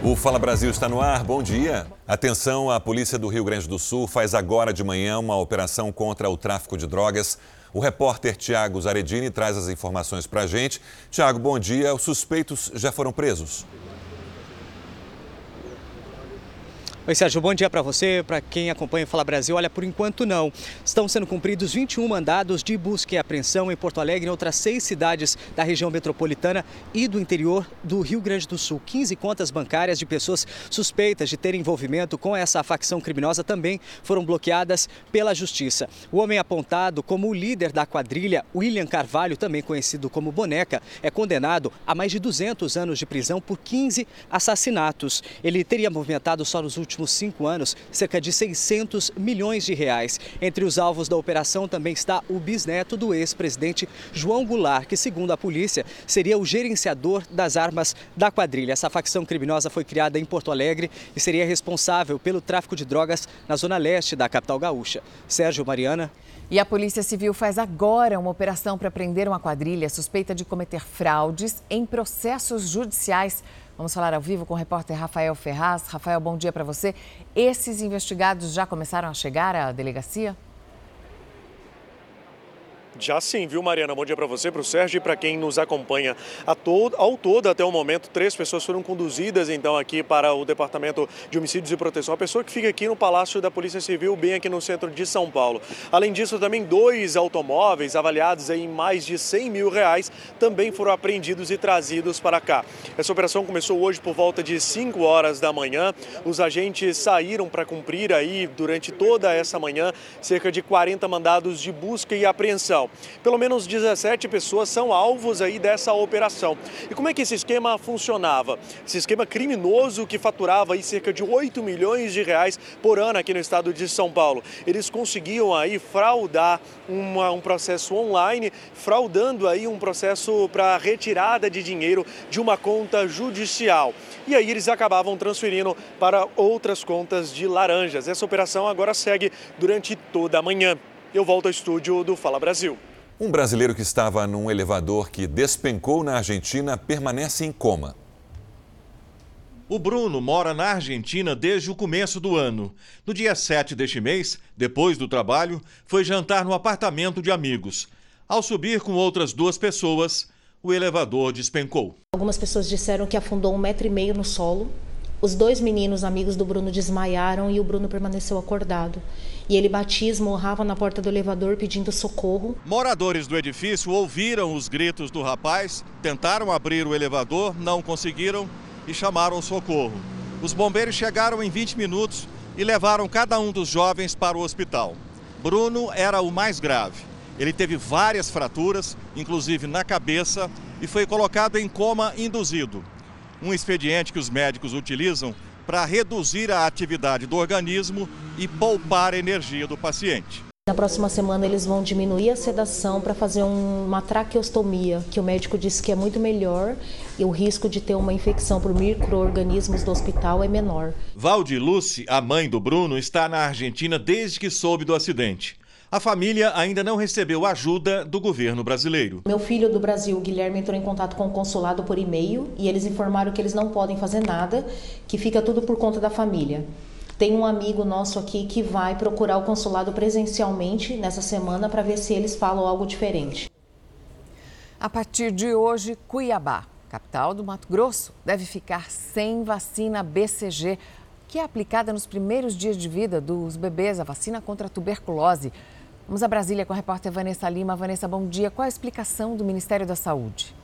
O Fala Brasil está no ar. Bom dia. Atenção, a polícia do Rio Grande do Sul faz agora de manhã uma operação contra o tráfico de drogas. O repórter Tiago Zaredini traz as informações para a gente. Tiago, bom dia. Os suspeitos já foram presos? Oi, Sérgio, bom dia para você, para quem acompanha o Fala Brasil. Olha, por enquanto não. Estão sendo cumpridos 21 mandados de busca e apreensão em Porto Alegre e em outras seis cidades da região metropolitana e do interior do Rio Grande do Sul. 15 contas bancárias de pessoas suspeitas de terem envolvimento com essa facção criminosa também foram bloqueadas pela Justiça. O homem apontado como o líder da quadrilha, William Carvalho, também conhecido como Boneca, é condenado a mais de 200 anos de prisão por 15 assassinatos. Ele teria movimentado só nos últimos últimos cinco anos cerca de 600 milhões de reais. Entre os alvos da operação também está o bisneto do ex-presidente João Goulart, que, segundo a polícia, seria o gerenciador das armas da quadrilha. Essa facção criminosa foi criada em Porto Alegre e seria responsável pelo tráfico de drogas na zona leste da capital gaúcha. Sérgio Mariana. E a Polícia Civil faz agora uma operação para prender uma quadrilha suspeita de cometer fraudes em processos judiciais Vamos falar ao vivo com o repórter Rafael Ferraz. Rafael, bom dia para você. Esses investigados já começaram a chegar à delegacia? Já sim, viu, Mariana? Bom dia para você, para o Sérgio e para quem nos acompanha. Todo, ao todo, até o momento, três pessoas foram conduzidas, então, aqui para o Departamento de Homicídios e Proteção. A pessoa que fica aqui no Palácio da Polícia Civil, bem aqui no centro de São Paulo. Além disso, também dois automóveis avaliados em mais de 100 mil reais também foram apreendidos e trazidos para cá. Essa operação começou hoje por volta de 5 horas da manhã. Os agentes saíram para cumprir aí, durante toda essa manhã, cerca de 40 mandados de busca e apreensão. Pelo menos 17 pessoas são alvos aí dessa operação. E como é que esse esquema funcionava? Esse esquema criminoso que faturava aí cerca de 8 milhões de reais por ano aqui no estado de São Paulo. Eles conseguiam aí fraudar uma, um processo online, fraudando aí um processo para retirada de dinheiro de uma conta judicial. E aí eles acabavam transferindo para outras contas de laranjas. Essa operação agora segue durante toda a manhã. Eu volto ao estúdio do Fala Brasil. Um brasileiro que estava num elevador que despencou na Argentina permanece em coma. O Bruno mora na Argentina desde o começo do ano. No dia 7 deste mês, depois do trabalho, foi jantar no apartamento de amigos. Ao subir com outras duas pessoas, o elevador despencou. Algumas pessoas disseram que afundou um metro e meio no solo. Os dois meninos, amigos do Bruno, desmaiaram e o Bruno permaneceu acordado e ele batia, esmorrava na porta do elevador pedindo socorro. Moradores do edifício ouviram os gritos do rapaz, tentaram abrir o elevador, não conseguiram e chamaram socorro. Os bombeiros chegaram em 20 minutos e levaram cada um dos jovens para o hospital. Bruno era o mais grave. Ele teve várias fraturas, inclusive na cabeça, e foi colocado em coma induzido. Um expediente que os médicos utilizam para reduzir a atividade do organismo e poupar a energia do paciente. Na próxima semana eles vão diminuir a sedação para fazer um, uma traqueostomia, que o médico disse que é muito melhor e o risco de ter uma infecção por micro-organismos do hospital é menor. Valdi Luce, a mãe do Bruno, está na Argentina desde que soube do acidente. A família ainda não recebeu ajuda do governo brasileiro. Meu filho do Brasil, Guilherme, entrou em contato com o consulado por e-mail e eles informaram que eles não podem fazer nada, que fica tudo por conta da família. Tem um amigo nosso aqui que vai procurar o consulado presencialmente nessa semana para ver se eles falam algo diferente. A partir de hoje, Cuiabá, capital do Mato Grosso, deve ficar sem vacina BCG, que é aplicada nos primeiros dias de vida dos bebês, a vacina contra a tuberculose. Vamos a Brasília com a repórter Vanessa Lima. Vanessa, bom dia. Qual a explicação do Ministério da Saúde?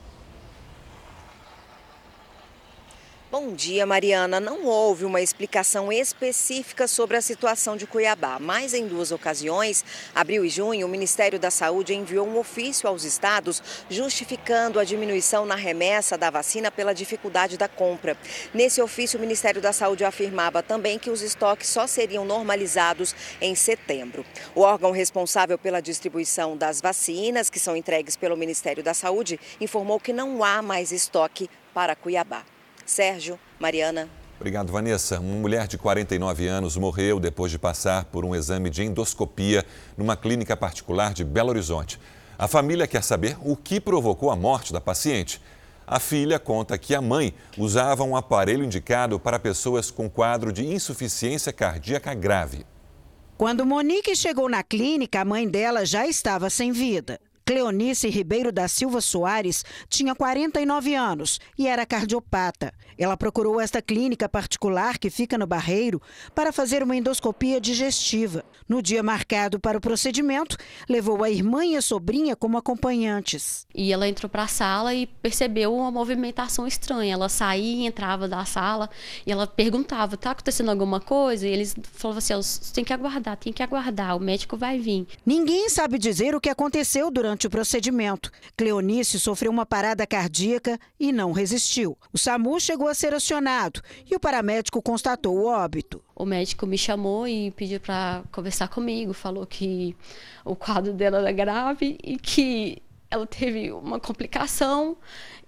Bom dia, Mariana. Não houve uma explicação específica sobre a situação de Cuiabá, mas em duas ocasiões, abril e junho, o Ministério da Saúde enviou um ofício aos estados justificando a diminuição na remessa da vacina pela dificuldade da compra. Nesse ofício, o Ministério da Saúde afirmava também que os estoques só seriam normalizados em setembro. O órgão responsável pela distribuição das vacinas, que são entregues pelo Ministério da Saúde, informou que não há mais estoque para Cuiabá. Sérgio, Mariana. Obrigado, Vanessa. Uma mulher de 49 anos morreu depois de passar por um exame de endoscopia numa clínica particular de Belo Horizonte. A família quer saber o que provocou a morte da paciente. A filha conta que a mãe usava um aparelho indicado para pessoas com quadro de insuficiência cardíaca grave. Quando Monique chegou na clínica, a mãe dela já estava sem vida. Cleonice Ribeiro da Silva Soares tinha 49 anos e era cardiopata. Ela procurou esta clínica particular que fica no Barreiro para fazer uma endoscopia digestiva. No dia marcado para o procedimento, levou a irmã e a sobrinha como acompanhantes. E ela entrou para a sala e percebeu uma movimentação estranha. Ela saía e entrava da sala e ela perguntava: "Tá acontecendo alguma coisa?" E eles falavam assim: "Tem que aguardar, tem que aguardar, o médico vai vir". Ninguém sabe dizer o que aconteceu durante o procedimento. Cleonice sofreu uma parada cardíaca e não resistiu. O SAMU chegou a ser acionado e o paramédico constatou o óbito. O médico me chamou e pediu para conversar comigo, falou que o quadro dela era grave e que ela teve uma complicação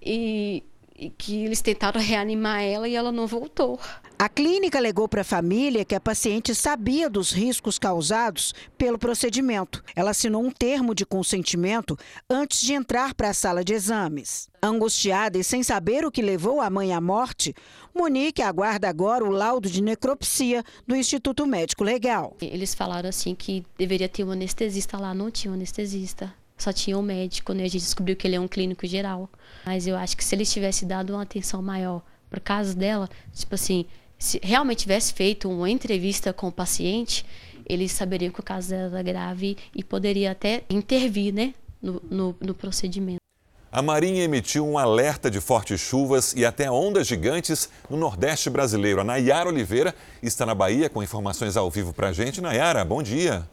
e, e que eles tentaram reanimar ela e ela não voltou. A clínica alegou para a família que a paciente sabia dos riscos causados pelo procedimento. Ela assinou um termo de consentimento antes de entrar para a sala de exames. Angustiada e sem saber o que levou a mãe à morte, Monique aguarda agora o laudo de necropsia do Instituto Médico Legal. Eles falaram assim que deveria ter um anestesista lá, não tinha um anestesista. Só tinha um médico, né? A gente descobriu que ele é um clínico geral. Mas eu acho que se eles tivessem dado uma atenção maior para o caso dela, tipo assim, se realmente tivesse feito uma entrevista com o paciente, eles saberiam que o caso era grave e poderia até intervir né, no, no, no procedimento. A Marinha emitiu um alerta de fortes chuvas e até ondas gigantes no Nordeste brasileiro. A Nayara Oliveira está na Bahia com informações ao vivo para a gente. Nayara, bom dia.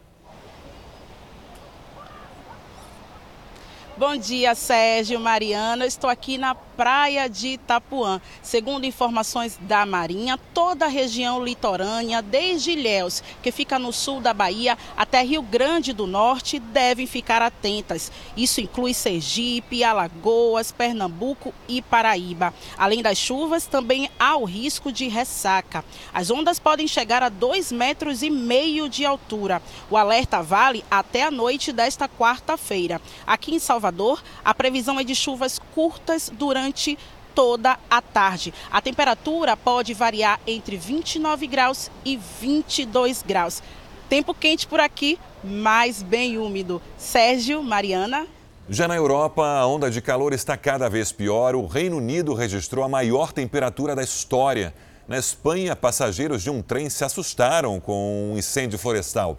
Bom dia, Sérgio, Mariana. Estou aqui na praia de Itapuã. Segundo informações da Marinha, toda a região litorânea, desde Ilhéus, que fica no sul da Bahia, até Rio Grande do Norte, devem ficar atentas. Isso inclui Sergipe, Alagoas, Pernambuco e Paraíba. Além das chuvas, também há o risco de ressaca. As ondas podem chegar a dois metros e meio de altura. O alerta vale até a noite desta quarta-feira. Aqui em Salvador, Salvador, a previsão é de chuvas curtas durante toda a tarde. A temperatura pode variar entre 29 graus e 22 graus. Tempo quente por aqui, mas bem úmido. Sérgio, Mariana. Já na Europa, a onda de calor está cada vez pior. O Reino Unido registrou a maior temperatura da história. Na Espanha, passageiros de um trem se assustaram com um incêndio florestal.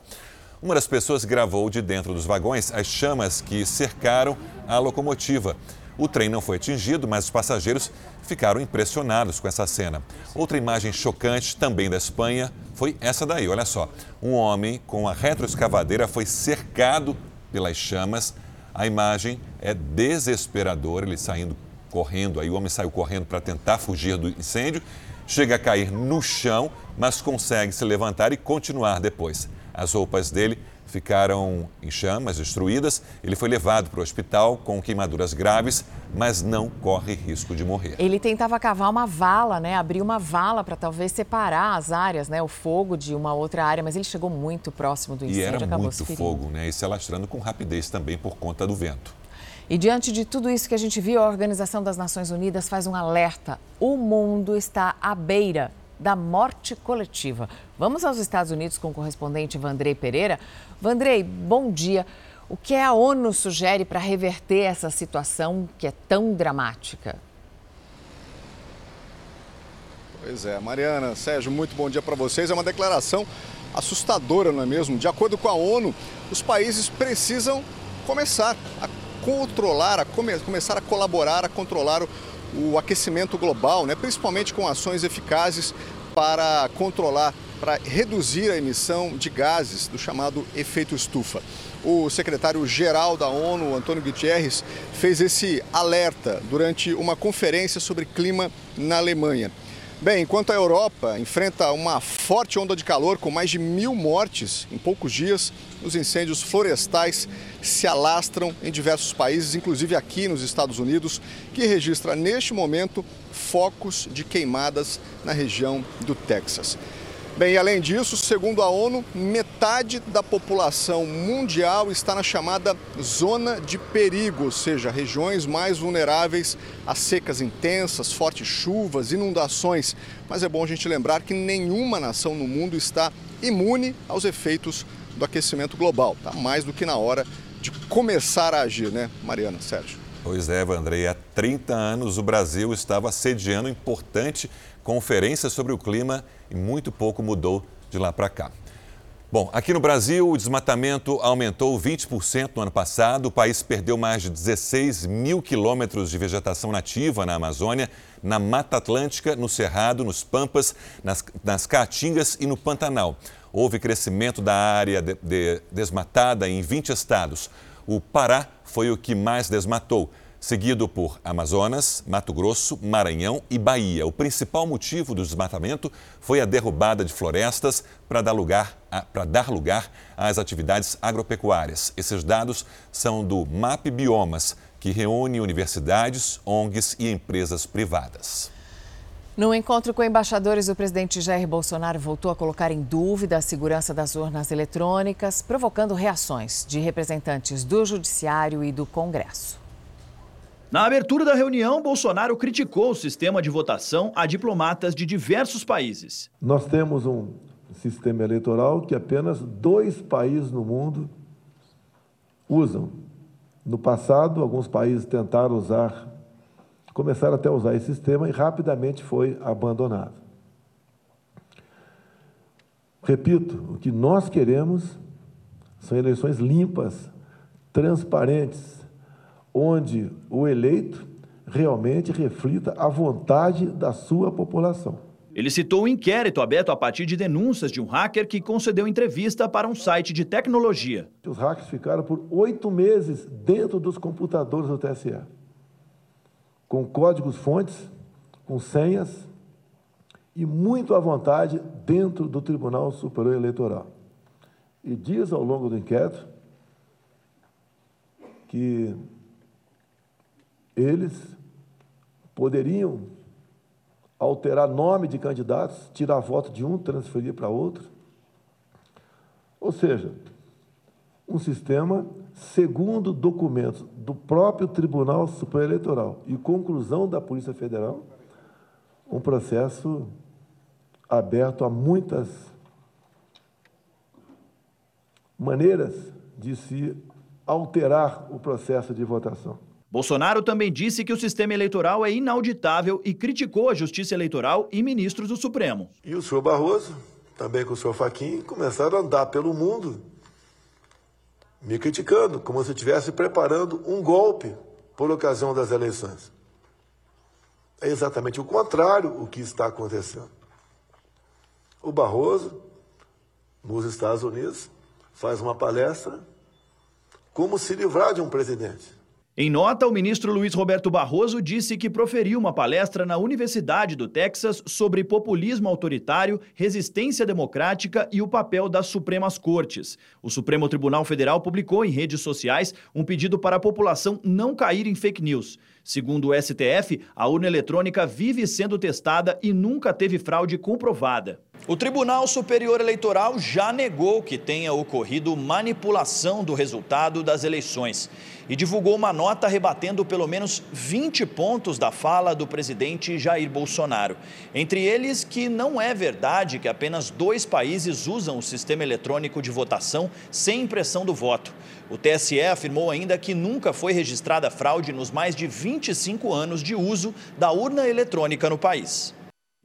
Uma das pessoas gravou de dentro dos vagões as chamas que cercaram a locomotiva. O trem não foi atingido, mas os passageiros ficaram impressionados com essa cena. Outra imagem chocante, também da Espanha, foi essa daí, olha só. Um homem com a retroescavadeira foi cercado pelas chamas. A imagem é desesperadora, ele saindo correndo, aí o homem saiu correndo para tentar fugir do incêndio, chega a cair no chão, mas consegue se levantar e continuar depois. As roupas dele ficaram em chamas, destruídas. Ele foi levado para o hospital com queimaduras graves, mas não corre risco de morrer. Ele tentava cavar uma vala, né? Abrir uma vala para talvez separar as áreas, né? O fogo de uma outra área, mas ele chegou muito próximo do incêndio. E era acabou muito fogo, né? E se alastrando com rapidez também por conta do vento. E diante de tudo isso que a gente viu, a Organização das Nações Unidas faz um alerta. O mundo está à beira da morte coletiva. Vamos aos Estados Unidos com o correspondente Vandrei Pereira. Vandrei, bom dia. O que a ONU sugere para reverter essa situação que é tão dramática? Pois é, Mariana, Sérgio, muito bom dia para vocês. É uma declaração assustadora, não é mesmo? De acordo com a ONU, os países precisam começar a controlar, a come, começar a colaborar, a controlar o, o aquecimento global, né? principalmente com ações eficazes para controlar, para reduzir a emissão de gases do chamado efeito estufa. O secretário-geral da ONU, Antônio Guterres, fez esse alerta durante uma conferência sobre clima na Alemanha. Bem, enquanto a Europa enfrenta uma forte onda de calor com mais de mil mortes em poucos dias, os incêndios florestais se alastram em diversos países, inclusive aqui nos Estados Unidos, que registra neste momento focos de queimadas na região do Texas. Bem, além disso, segundo a ONU, metade da população mundial está na chamada zona de perigo, ou seja, regiões mais vulneráveis a secas intensas, fortes chuvas, inundações. Mas é bom a gente lembrar que nenhuma nação no mundo está imune aos efeitos do aquecimento global. Está mais do que na hora de começar a agir, né, Mariana, Sérgio? Pois é, Vandrei. Há 30 anos o Brasil estava sediando importante conferência sobre o clima e muito pouco mudou de lá para cá. Bom, aqui no Brasil, o desmatamento aumentou 20% no ano passado. O país perdeu mais de 16 mil quilômetros de vegetação nativa na Amazônia, na Mata Atlântica, no Cerrado, nos Pampas, nas, nas Caatingas e no Pantanal. Houve crescimento da área de, de, desmatada em 20 estados. O Pará foi o que mais desmatou seguido por Amazonas, Mato Grosso, Maranhão e Bahia. O principal motivo do desmatamento foi a derrubada de florestas para dar lugar, a, dar lugar às atividades agropecuárias. Esses dados são do MAP Biomas, que reúne universidades, ONGs e empresas privadas. No encontro com embaixadores, o presidente Jair Bolsonaro voltou a colocar em dúvida a segurança das urnas eletrônicas, provocando reações de representantes do Judiciário e do Congresso. Na abertura da reunião, Bolsonaro criticou o sistema de votação a diplomatas de diversos países. Nós temos um sistema eleitoral que apenas dois países no mundo usam. No passado, alguns países tentaram usar, começaram até a usar esse sistema e rapidamente foi abandonado. Repito, o que nós queremos são eleições limpas, transparentes, onde o eleito realmente reflita a vontade da sua população. Ele citou um inquérito aberto a partir de denúncias de um hacker que concedeu entrevista para um site de tecnologia. Os hackers ficaram por oito meses dentro dos computadores do TSE, com códigos-fontes, com senhas e muito à vontade dentro do Tribunal Superior Eleitoral. E diz ao longo do inquérito que eles poderiam alterar nome de candidatos, tirar voto de um, transferir para outro. Ou seja, um sistema, segundo documentos do próprio Tribunal Superior Eleitoral e conclusão da Polícia Federal, um processo aberto a muitas maneiras de se alterar o processo de votação. Bolsonaro também disse que o sistema eleitoral é inauditável e criticou a Justiça Eleitoral e ministros do Supremo. E o senhor Barroso, também com o senhor Faquim, começaram a andar pelo mundo me criticando, como se estivesse preparando um golpe por ocasião das eleições. É exatamente o contrário o que está acontecendo. O Barroso, nos Estados Unidos, faz uma palestra como se livrar de um presidente. Em nota, o ministro Luiz Roberto Barroso disse que proferiu uma palestra na Universidade do Texas sobre populismo autoritário, resistência democrática e o papel das Supremas Cortes. O Supremo Tribunal Federal publicou em redes sociais um pedido para a população não cair em fake news. Segundo o STF, a urna eletrônica vive sendo testada e nunca teve fraude comprovada. O Tribunal Superior Eleitoral já negou que tenha ocorrido manipulação do resultado das eleições e divulgou uma nota rebatendo pelo menos 20 pontos da fala do presidente Jair Bolsonaro. Entre eles, que não é verdade que apenas dois países usam o sistema eletrônico de votação sem impressão do voto. O TSE afirmou ainda que nunca foi registrada fraude nos mais de 25 anos de uso da urna eletrônica no país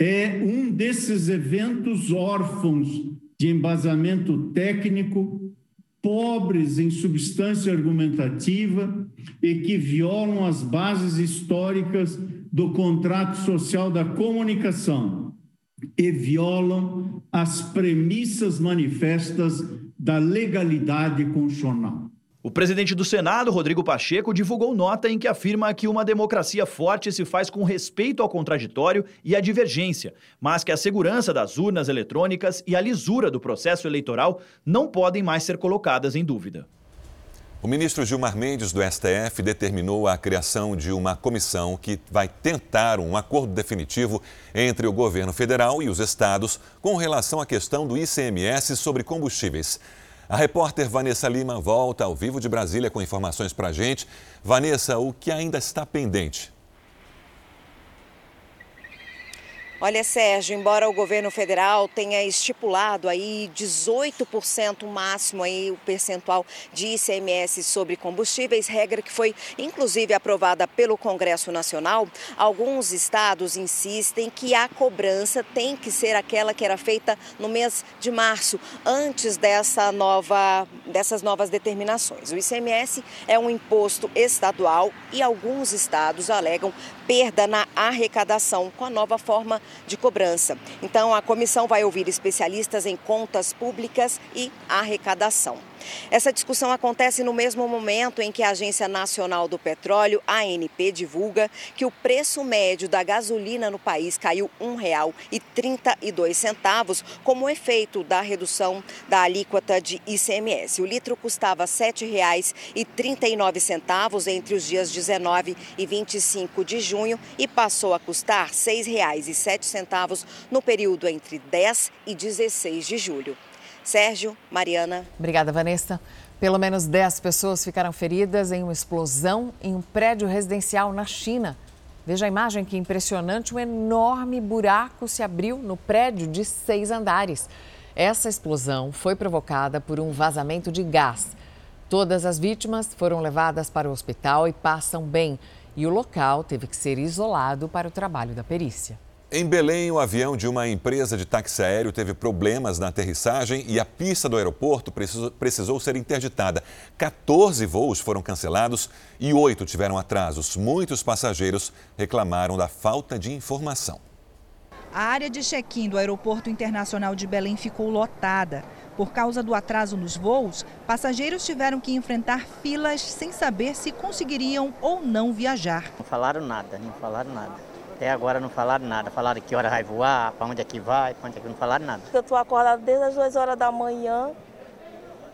é um desses eventos órfãos de embasamento técnico, pobres em substância argumentativa e que violam as bases históricas do contrato social da comunicação e violam as premissas manifestas da legalidade constitucional. O presidente do Senado, Rodrigo Pacheco, divulgou nota em que afirma que uma democracia forte se faz com respeito ao contraditório e à divergência, mas que a segurança das urnas eletrônicas e a lisura do processo eleitoral não podem mais ser colocadas em dúvida. O ministro Gilmar Mendes, do STF, determinou a criação de uma comissão que vai tentar um acordo definitivo entre o governo federal e os estados com relação à questão do ICMS sobre combustíveis. A repórter Vanessa Lima volta ao vivo de Brasília com informações para a gente. Vanessa, o que ainda está pendente? Olha, Sérgio, embora o governo federal tenha estipulado aí 18% máximo aí o percentual de ICMS sobre combustíveis, regra que foi inclusive aprovada pelo Congresso Nacional, alguns estados insistem que a cobrança tem que ser aquela que era feita no mês de março, antes dessa nova, dessas novas determinações. O ICMS é um imposto estadual e alguns estados alegam perda na arrecadação com a nova forma de cobrança. Então, a comissão vai ouvir especialistas em contas públicas e arrecadação. Essa discussão acontece no mesmo momento em que a Agência Nacional do Petróleo, ANP, divulga que o preço médio da gasolina no país caiu R$ 1,32 como efeito da redução da alíquota de ICMS. O litro custava R$ 7,39 entre os dias 19 e 25 de junho e passou a custar R$ 6,07 no período entre 10 e 16 de julho. Sérgio, Mariana. Obrigada, Vanessa. Pelo menos 10 pessoas ficaram feridas em uma explosão em um prédio residencial na China. Veja a imagem que impressionante: um enorme buraco se abriu no prédio de seis andares. Essa explosão foi provocada por um vazamento de gás. Todas as vítimas foram levadas para o hospital e passam bem. E o local teve que ser isolado para o trabalho da perícia. Em Belém, o avião de uma empresa de táxi aéreo teve problemas na aterrissagem e a pista do aeroporto precisou, precisou ser interditada. 14 voos foram cancelados e oito tiveram atrasos. Muitos passageiros reclamaram da falta de informação. A área de check-in do Aeroporto Internacional de Belém ficou lotada. Por causa do atraso nos voos, passageiros tiveram que enfrentar filas sem saber se conseguiriam ou não viajar. Não falaram nada, não falaram nada. Até agora não falaram nada. Falaram que hora vai voar, para onde é que vai, para onde é que não falaram nada. Eu estou acordada desde as 2 horas da manhã,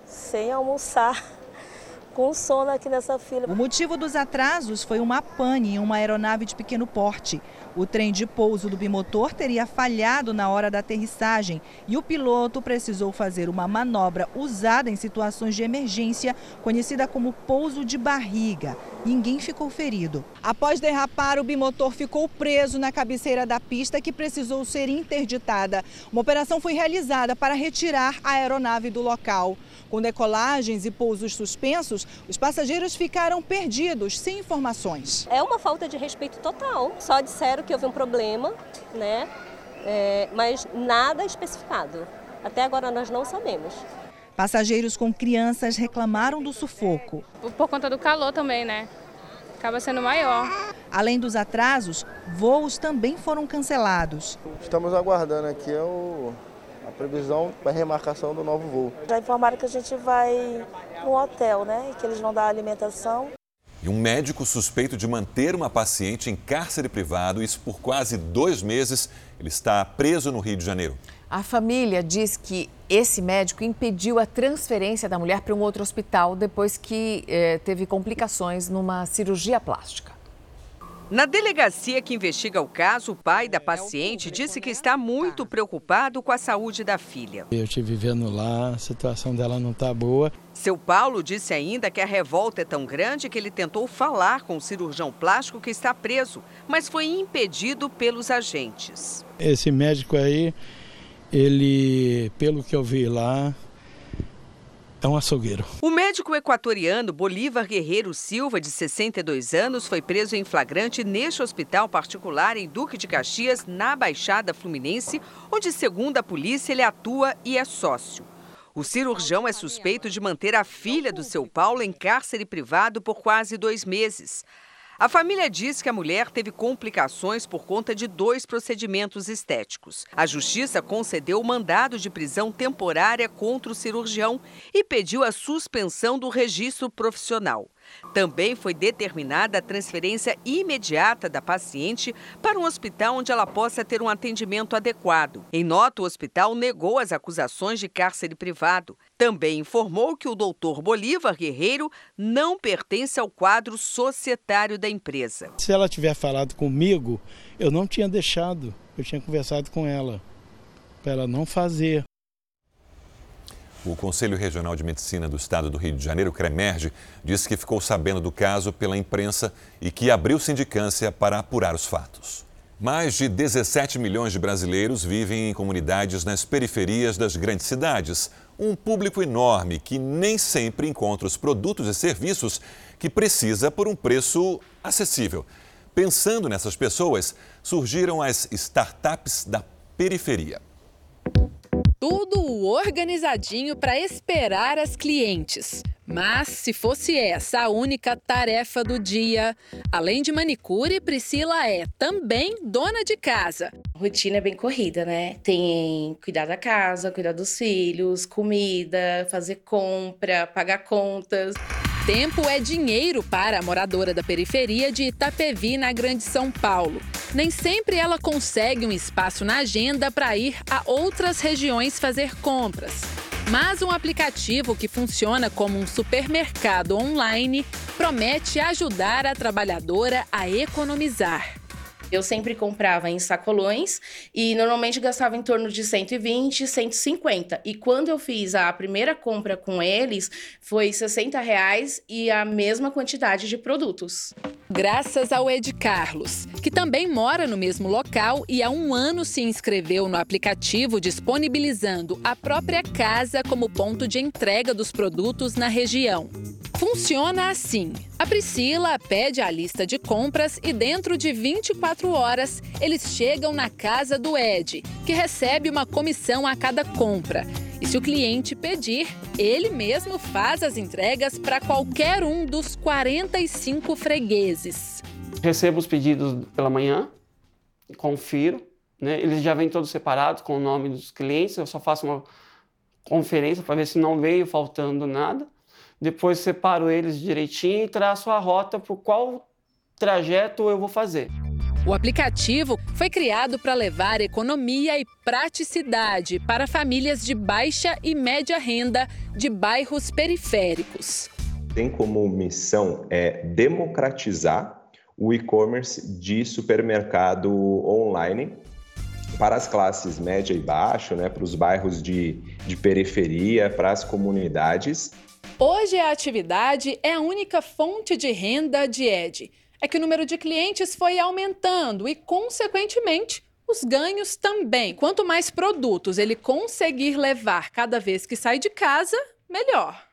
sem almoçar, com sono aqui nessa fila. O motivo dos atrasos foi uma pane em uma aeronave de pequeno porte. O trem de pouso do bimotor teria falhado na hora da aterrissagem e o piloto precisou fazer uma manobra usada em situações de emergência, conhecida como pouso de barriga. Ninguém ficou ferido. Após derrapar, o bimotor ficou preso na cabeceira da pista que precisou ser interditada. Uma operação foi realizada para retirar a aeronave do local. Com decolagens e pousos suspensos, os passageiros ficaram perdidos, sem informações. É uma falta de respeito total. Só disseram que houve um problema, né? É, mas nada especificado. Até agora nós não sabemos. Passageiros com crianças reclamaram do sufoco. Por conta do calor também, né? Acaba sendo maior. Além dos atrasos, voos também foram cancelados. Estamos aguardando aqui o, a previsão para remarcação do novo voo. Já informaram que a gente vai para um hotel, né? Que eles vão dar alimentação. E um médico suspeito de manter uma paciente em cárcere privado, isso por quase dois meses, ele está preso no Rio de Janeiro. A família diz que esse médico impediu a transferência da mulher para um outro hospital depois que eh, teve complicações numa cirurgia plástica. Na delegacia que investiga o caso, o pai da paciente disse que está muito preocupado com a saúde da filha. Eu estive vivendo lá, a situação dela não está boa. Seu Paulo disse ainda que a revolta é tão grande que ele tentou falar com o cirurgião plástico que está preso, mas foi impedido pelos agentes. Esse médico aí, ele, pelo que eu vi lá, é um açougueiro. O médico equatoriano Bolívar Guerreiro Silva, de 62 anos, foi preso em flagrante neste hospital particular em Duque de Caxias, na Baixada Fluminense, onde, segundo a polícia, ele atua e é sócio. O cirurgião é suspeito de manter a filha do seu Paulo em cárcere privado por quase dois meses. A família diz que a mulher teve complicações por conta de dois procedimentos estéticos. A justiça concedeu mandado de prisão temporária contra o cirurgião e pediu a suspensão do registro profissional. Também foi determinada a transferência imediata da paciente para um hospital onde ela possa ter um atendimento adequado. Em nota, o hospital negou as acusações de cárcere privado. Também informou que o doutor Bolívar Guerreiro não pertence ao quadro societário da empresa. Se ela tiver falado comigo, eu não tinha deixado, eu tinha conversado com ela, para ela não fazer. O Conselho Regional de Medicina do Estado do Rio de Janeiro, CREMERGE, disse que ficou sabendo do caso pela imprensa e que abriu sindicância para apurar os fatos. Mais de 17 milhões de brasileiros vivem em comunidades nas periferias das grandes cidades. Um público enorme que nem sempre encontra os produtos e serviços que precisa por um preço acessível. Pensando nessas pessoas, surgiram as startups da periferia. Tudo organizadinho para esperar as clientes. Mas se fosse essa a única tarefa do dia, além de manicure, Priscila é também dona de casa. A rotina é bem corrida, né? Tem cuidar da casa, cuidar dos filhos, comida, fazer compra, pagar contas. Tempo é dinheiro para a moradora da periferia de Itapevi, na Grande São Paulo. Nem sempre ela consegue um espaço na agenda para ir a outras regiões fazer compras. Mas um aplicativo que funciona como um supermercado online promete ajudar a trabalhadora a economizar. Eu sempre comprava em sacolões e normalmente gastava em torno de 120, 150. E quando eu fiz a primeira compra com eles, foi 60 reais e a mesma quantidade de produtos. Graças ao Ed Carlos, que também mora no mesmo local e há um ano se inscreveu no aplicativo disponibilizando a própria casa como ponto de entrega dos produtos na região. Funciona assim. A Priscila pede a lista de compras e dentro de 24 horas eles chegam na casa do Ed, que recebe uma comissão a cada compra. E se o cliente pedir, ele mesmo faz as entregas para qualquer um dos 45 fregueses. Recebo os pedidos pela manhã, confiro, né? eles já vêm todos separados com o nome dos clientes, eu só faço uma conferência para ver se não veio faltando nada depois separo eles direitinho e traço a rota por qual trajeto eu vou fazer. O aplicativo foi criado para levar economia e praticidade para famílias de baixa e média renda de bairros periféricos. Tem como missão é democratizar o e-commerce de supermercado online para as classes média e baixa, né, para os bairros de, de periferia, para as comunidades Hoje a atividade é a única fonte de renda de Ed. É que o número de clientes foi aumentando e, consequentemente, os ganhos também. Quanto mais produtos ele conseguir levar cada vez que sai de casa, melhor.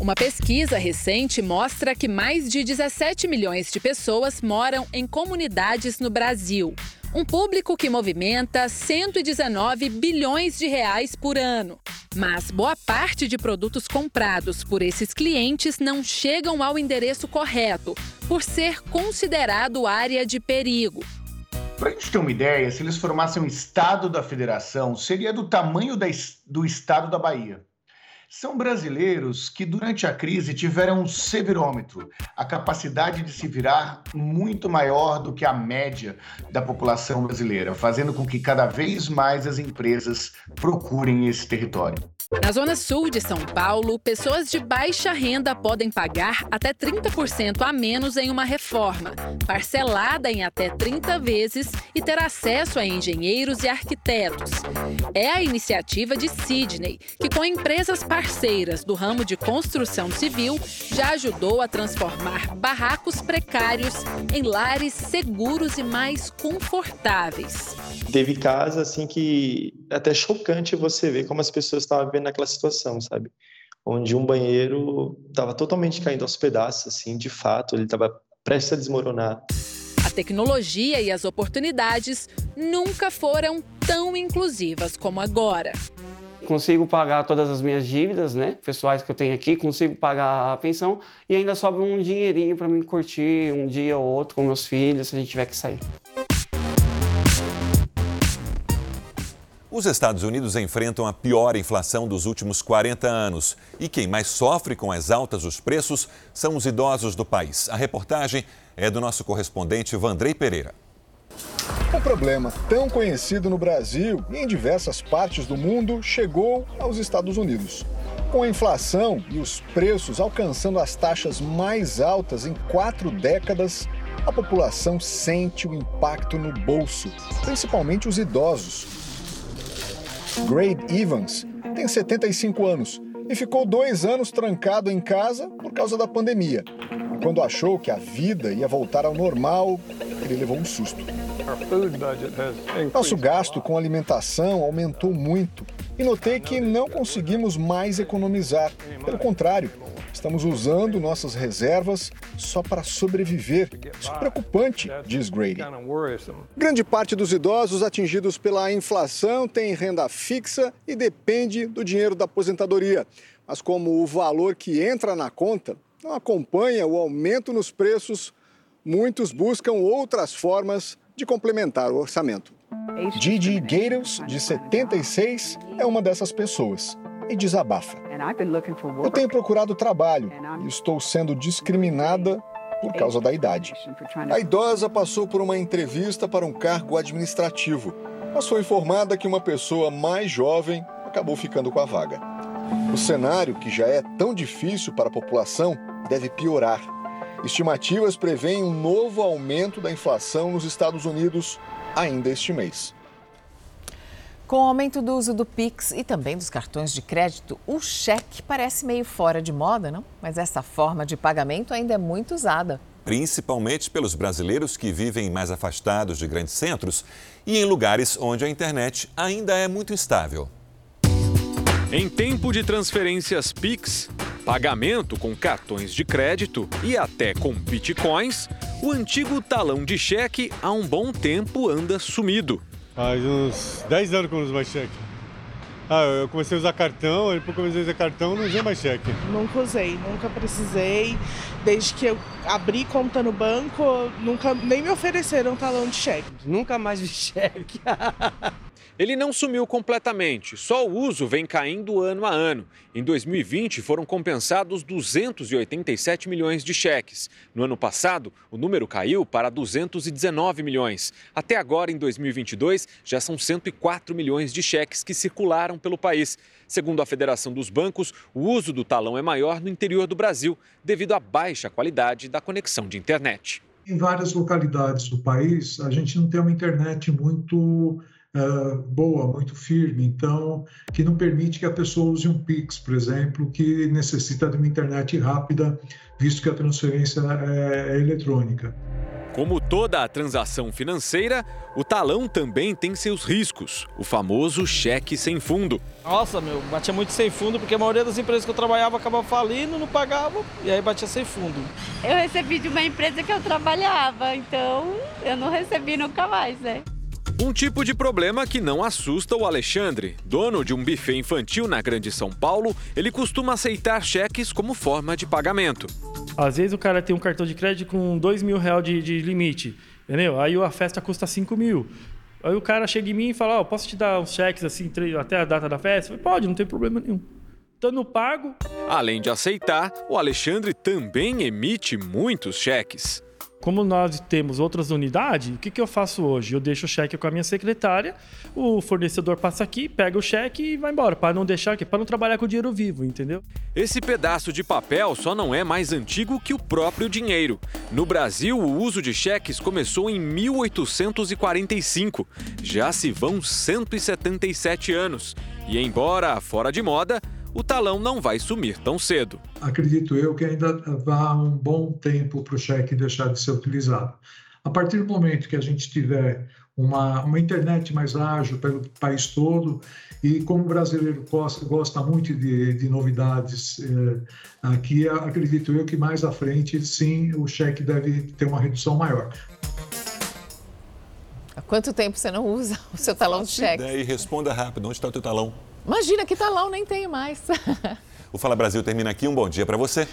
Uma pesquisa recente mostra que mais de 17 milhões de pessoas moram em comunidades no Brasil. Um público que movimenta 119 bilhões de reais por ano. Mas boa parte de produtos comprados por esses clientes não chegam ao endereço correto, por ser considerado área de perigo. Para a gente ter uma ideia, se eles formassem um estado da federação, seria do tamanho da, do estado da Bahia são brasileiros que, durante a crise, tiveram um severômetro, a capacidade de se virar muito maior do que a média da população brasileira, fazendo com que cada vez mais as empresas procurem esse território. Na zona sul de São Paulo, pessoas de baixa renda podem pagar até 30% a menos em uma reforma, parcelada em até 30 vezes e ter acesso a engenheiros e arquitetos. É a iniciativa de Sidney, que com empresas parceiras do ramo de construção civil já ajudou a transformar barracos precários em lares seguros e mais confortáveis. Teve casa assim que até chocante você ver como as pessoas estavam vivendo naquela situação, sabe? Onde um banheiro estava totalmente caindo aos pedaços, assim, de fato, ele estava prestes a desmoronar. A tecnologia e as oportunidades nunca foram tão inclusivas como agora. Consigo pagar todas as minhas dívidas, né, pessoais que eu tenho aqui, consigo pagar a pensão e ainda sobra um dinheirinho para me curtir um dia ou outro com meus filhos, se a gente tiver que sair. Os Estados Unidos enfrentam a pior inflação dos últimos 40 anos. E quem mais sofre com as altas dos preços são os idosos do país. A reportagem é do nosso correspondente Vandrei Pereira. Um problema tão conhecido no Brasil e em diversas partes do mundo chegou aos Estados Unidos. Com a inflação e os preços alcançando as taxas mais altas em quatro décadas, a população sente o impacto no bolso, principalmente os idosos. Grade Evans tem 75 anos e ficou dois anos trancado em casa por causa da pandemia. Quando achou que a vida ia voltar ao normal, ele levou um susto. Nosso gasto com alimentação aumentou muito e notei que não conseguimos mais economizar. Pelo contrário, Estamos usando nossas reservas só para sobreviver. Isso é preocupante, diz Grady. Grande parte dos idosos atingidos pela inflação tem renda fixa e depende do dinheiro da aposentadoria. Mas como o valor que entra na conta não acompanha o aumento nos preços, muitos buscam outras formas de complementar o orçamento. Gigi Gators, de 76, é uma dessas pessoas e desabafa. Eu tenho procurado trabalho e estou sendo discriminada por causa da idade. A idosa passou por uma entrevista para um cargo administrativo, mas foi informada que uma pessoa mais jovem acabou ficando com a vaga. O cenário, que já é tão difícil para a população, deve piorar. Estimativas prevêem um novo aumento da inflação nos Estados Unidos ainda este mês. Com o aumento do uso do Pix e também dos cartões de crédito, o cheque parece meio fora de moda, não? Mas essa forma de pagamento ainda é muito usada. Principalmente pelos brasileiros que vivem mais afastados de grandes centros e em lugares onde a internet ainda é muito instável. Em tempo de transferências Pix, pagamento com cartões de crédito e até com bitcoins, o antigo talão de cheque há um bom tempo anda sumido. Faz uns 10 anos que eu não uso mais cheque. Ah, eu comecei a usar cartão, depois comecei a usar cartão, não usei mais cheque. Nunca usei, nunca precisei. Desde que eu abri conta no banco, nunca nem me ofereceram talão de cheque. Nunca mais vi cheque. Ele não sumiu completamente, só o uso vem caindo ano a ano. Em 2020, foram compensados 287 milhões de cheques. No ano passado, o número caiu para 219 milhões. Até agora, em 2022, já são 104 milhões de cheques que circularam pelo país. Segundo a Federação dos Bancos, o uso do talão é maior no interior do Brasil, devido à baixa qualidade da conexão de internet. Em várias localidades do país, a gente não tem uma internet muito uh, boa, muito firme, então que não permite que a pessoa use um Pix, por exemplo, que necessita de uma internet rápida, visto que a transferência é, é eletrônica. Como toda a transação financeira, o talão também tem seus riscos, o famoso cheque sem fundo. Nossa, meu, batia muito sem fundo, porque a maioria das empresas que eu trabalhava acabava falindo, não pagava, e aí batia sem fundo. Eu recebi de uma empresa que eu trabalhava, então eu não recebi nunca mais, né? Um tipo de problema que não assusta o Alexandre. Dono de um buffet infantil na Grande São Paulo, ele costuma aceitar cheques como forma de pagamento. Às vezes o cara tem um cartão de crédito com dois mil reais de, de limite, entendeu? Aí a festa custa 5 mil. Aí o cara chega em mim e fala, oh, posso te dar uns cheques assim até a data da festa? Falei, pode, não tem problema nenhum. Estando pago. Além de aceitar, o Alexandre também emite muitos cheques. Como nós temos outras unidades, o que, que eu faço hoje? Eu deixo o cheque com a minha secretária, o fornecedor passa aqui, pega o cheque e vai embora, para não deixar aqui, para não trabalhar com o dinheiro vivo, entendeu? Esse pedaço de papel só não é mais antigo que o próprio dinheiro. No Brasil, o uso de cheques começou em 1845. Já se vão 177 anos. E embora fora de moda, o talão não vai sumir tão cedo. Acredito eu que ainda vá um bom tempo para o cheque deixar de ser utilizado. A partir do momento que a gente tiver uma, uma internet mais ágil pelo país todo, e como o brasileiro gosta, gosta muito de, de novidades eh, aqui, acredito eu que mais à frente, sim, o cheque deve ter uma redução maior. Há quanto tempo você não usa o seu talão de cheque? E responda rápido, onde está o teu talão? Imagina que talão nem tenho mais. o Fala Brasil termina aqui. Um bom dia para você